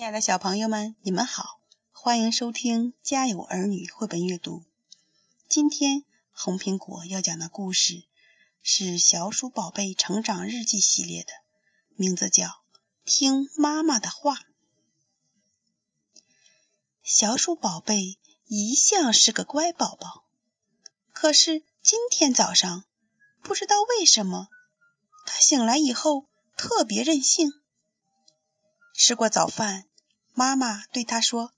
亲爱的小朋友们，你们好，欢迎收听《家有儿女》绘本阅读。今天红苹果要讲的故事是《小鼠宝贝成长日记》系列的，名字叫《听妈妈的话》。小鼠宝贝一向是个乖宝宝，可是今天早上，不知道为什么，他醒来以后特别任性。吃过早饭，妈妈对他说：“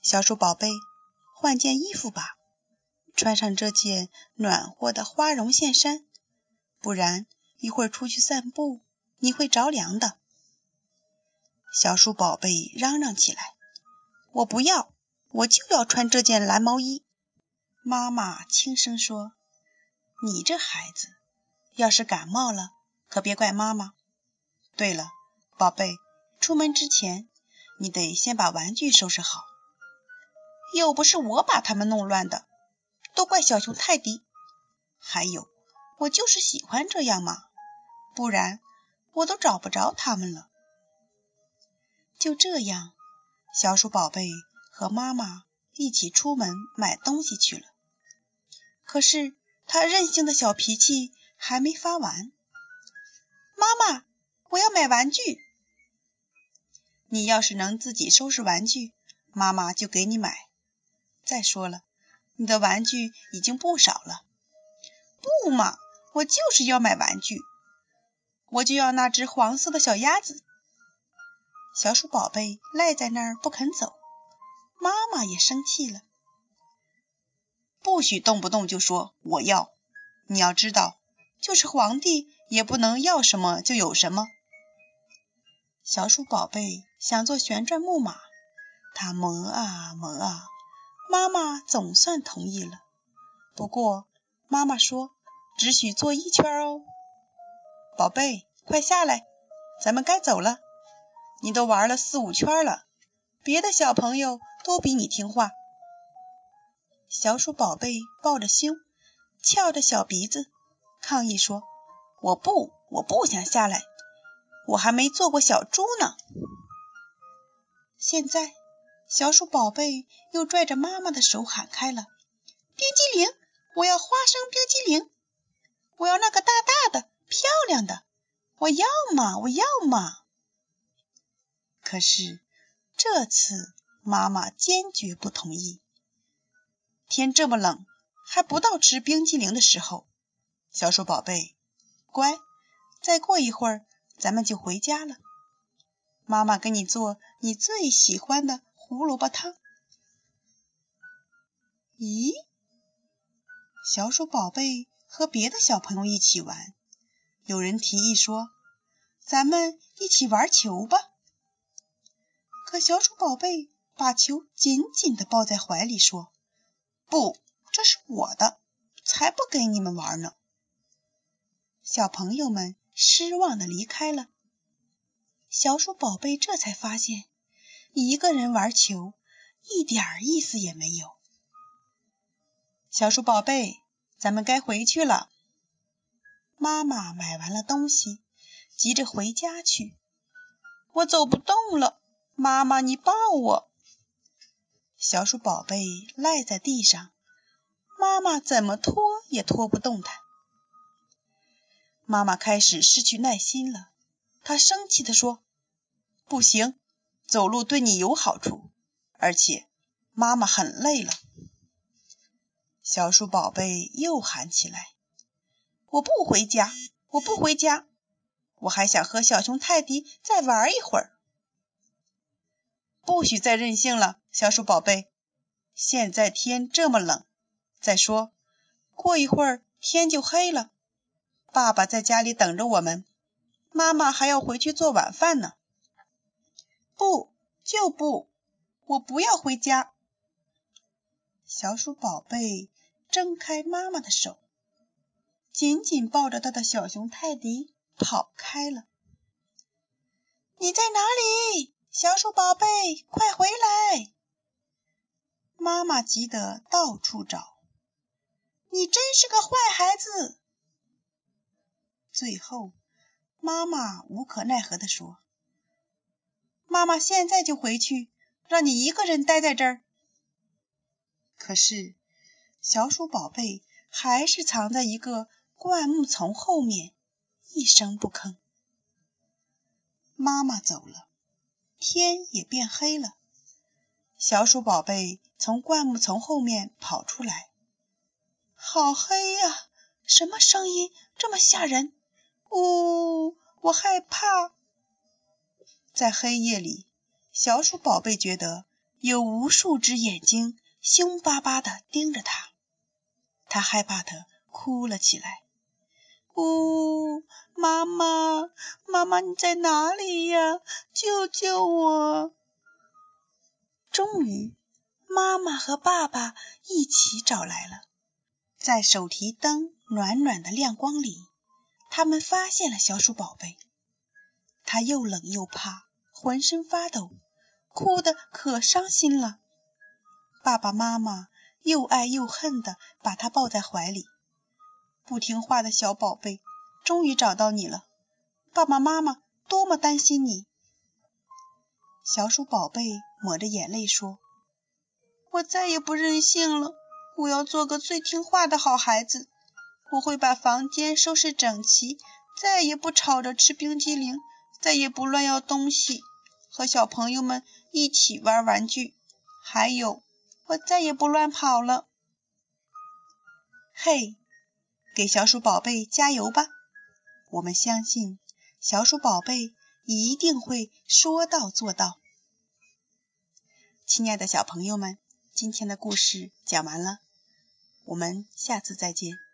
小鼠宝贝，换件衣服吧，穿上这件暖和的花绒线衫，不然一会儿出去散步你会着凉的。”小鼠宝贝嚷嚷起来：“我不要，我就要穿这件蓝毛衣。”妈妈轻声说：“你这孩子，要是感冒了，可别怪妈妈。对了，宝贝。”出门之前，你得先把玩具收拾好。又不是我把它们弄乱的，都怪小熊泰迪。还有，我就是喜欢这样嘛，不然我都找不着它们了。就这样，小鼠宝贝和妈妈一起出门买东西去了。可是他任性的小脾气还没发完。妈妈，我要买玩具。你要是能自己收拾玩具，妈妈就给你买。再说了，你的玩具已经不少了。不嘛，我就是要买玩具，我就要那只黄色的小鸭子。小鼠宝贝赖在那儿不肯走，妈妈也生气了。不许动不动就说我要，你要知道，就是皇帝也不能要什么就有什么。小鼠宝贝想坐旋转木马，它磨啊磨啊，妈妈总算同意了。不过妈妈说，只许坐一圈哦。宝贝，快下来，咱们该走了。你都玩了四五圈了，别的小朋友都比你听话。小鼠宝贝抱着胸，翘着小鼻子，抗议说：“我不，我不想下来。”我还没做过小猪呢。现在，小鼠宝贝又拽着妈妈的手喊开了：“冰激凌！我要花生冰激凌！我要那个大大的、漂亮的！我要嘛！我要嘛！”可是这次妈妈坚决不同意。天这么冷，还不到吃冰激凌的时候。小鼠宝贝，乖，再过一会儿。咱们就回家了。妈妈给你做你最喜欢的胡萝卜汤。咦，小鼠宝贝和别的小朋友一起玩，有人提议说：“咱们一起玩球吧。”可小鼠宝贝把球紧紧的抱在怀里，说：“不，这是我的，才不跟你们玩呢。”小朋友们。失望的离开了。小鼠宝贝这才发现，一个人玩球一点意思也没有。小鼠宝贝，咱们该回去了。妈妈买完了东西，急着回家去。我走不动了，妈妈，你抱我。小鼠宝贝赖在地上，妈妈怎么拖也拖不动它。妈妈开始失去耐心了，她生气地说：“不行，走路对你有好处，而且妈妈很累了。”小鼠宝贝又喊起来：“我不回家，我不回家，我还想和小熊泰迪再玩一会儿。”不许再任性了，小鼠宝贝，现在天这么冷，再说过一会儿天就黑了。爸爸在家里等着我们，妈妈还要回去做晚饭呢。不，就不，我不要回家。小鼠宝贝挣开妈妈的手，紧紧抱着他的小熊泰迪跑开了。你在哪里，小鼠宝贝？快回来！妈妈急得到处找。你真是个坏孩子。最后，妈妈无可奈何地说：“妈妈现在就回去，让你一个人待在这儿。”可是，小鼠宝贝还是藏在一个灌木丛后面，一声不吭。妈妈走了，天也变黑了。小鼠宝贝从灌木丛后面跑出来，好黑呀！什么声音这么吓人？呜，我害怕。在黑夜里，小鼠宝贝觉得有无数只眼睛凶巴巴地盯着它，它害怕的哭了起来。呜，妈妈，妈妈你在哪里呀？救救我！终于，妈妈和爸爸一起找来了。在手提灯暖暖的亮光里，他们发现了小鼠宝贝。它又冷又怕，浑身发抖，哭得可伤心了。爸爸妈妈又爱又恨地把它抱在怀里。不听话的小宝贝，终于找到你了。爸爸妈妈多么担心你！小鼠宝贝抹着眼泪说：“我再也不任性了，我要做个最听话的好孩子。我会把房间收拾整齐，再也不吵着吃冰激凌，再也不乱要东西，和小朋友们一起玩玩具。还有，我再也不乱跑了。”嘿，给小鼠宝贝加油吧！我们相信小鼠宝贝。一定会说到做到。亲爱的小朋友们，今天的故事讲完了，我们下次再见。